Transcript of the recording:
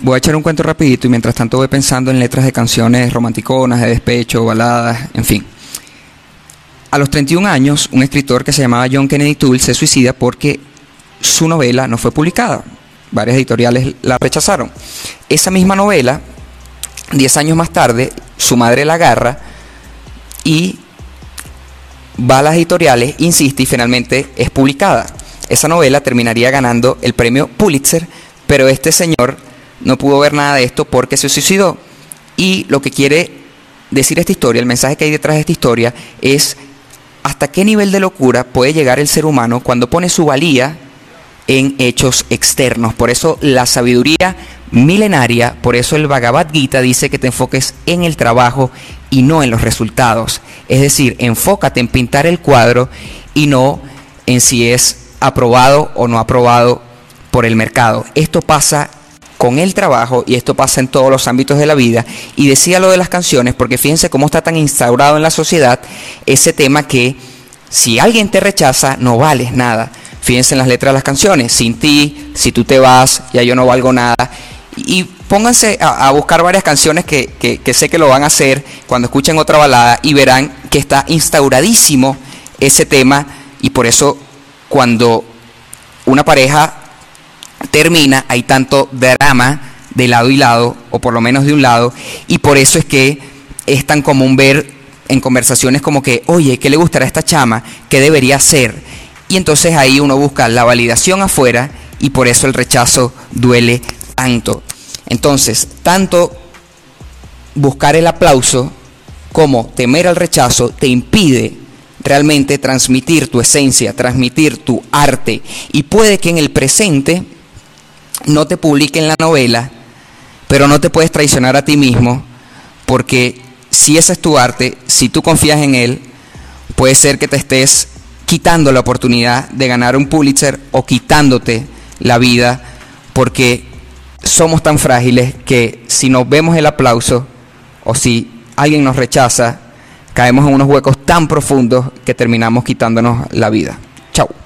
Voy a echar un cuento rapidito y mientras tanto voy pensando en letras de canciones romanticonas, de despecho, baladas, en fin. A los 31 años, un escritor que se llamaba John Kennedy Toole se suicida porque su novela no fue publicada. Varias editoriales la rechazaron. Esa misma novela, 10 años más tarde, su madre la agarra y va a las editoriales, insiste y finalmente es publicada. Esa novela terminaría ganando el premio Pulitzer, pero este señor no pudo ver nada de esto porque se suicidó. Y lo que quiere decir esta historia, el mensaje que hay detrás de esta historia, es hasta qué nivel de locura puede llegar el ser humano cuando pone su valía en hechos externos. Por eso la sabiduría milenaria, por eso el Bhagavad Gita dice que te enfoques en el trabajo y no en los resultados. Es decir, enfócate en pintar el cuadro y no en si es aprobado o no aprobado por el mercado. Esto pasa con el trabajo y esto pasa en todos los ámbitos de la vida. Y decía lo de las canciones porque fíjense cómo está tan instaurado en la sociedad ese tema que si alguien te rechaza no vales nada. Fíjense en las letras de las canciones, sin ti, si tú te vas, ya yo no valgo nada. Y pónganse a, buscar varias canciones que, que sé que lo van a hacer cuando escuchen otra balada y verán que está instauradísimo ese tema y por eso cuando una pareja termina, hay tanto drama de lado y lado, o por lo menos de un lado, y por eso es que es tan común ver en conversaciones como que, oye, ¿qué le gustará esta chama? ¿Qué debería hacer? Y entonces ahí uno busca la validación afuera y por eso el rechazo duele tanto. Entonces, tanto buscar el aplauso como temer al rechazo te impide realmente transmitir tu esencia, transmitir tu arte. Y puede que en el presente no te publiquen la novela, pero no te puedes traicionar a ti mismo, porque si ese es tu arte, si tú confías en él, puede ser que te estés quitando la oportunidad de ganar un Pulitzer o quitándote la vida, porque somos tan frágiles que si nos vemos el aplauso o si alguien nos rechaza, caemos en unos huecos tan profundos que terminamos quitándonos la vida. Chao.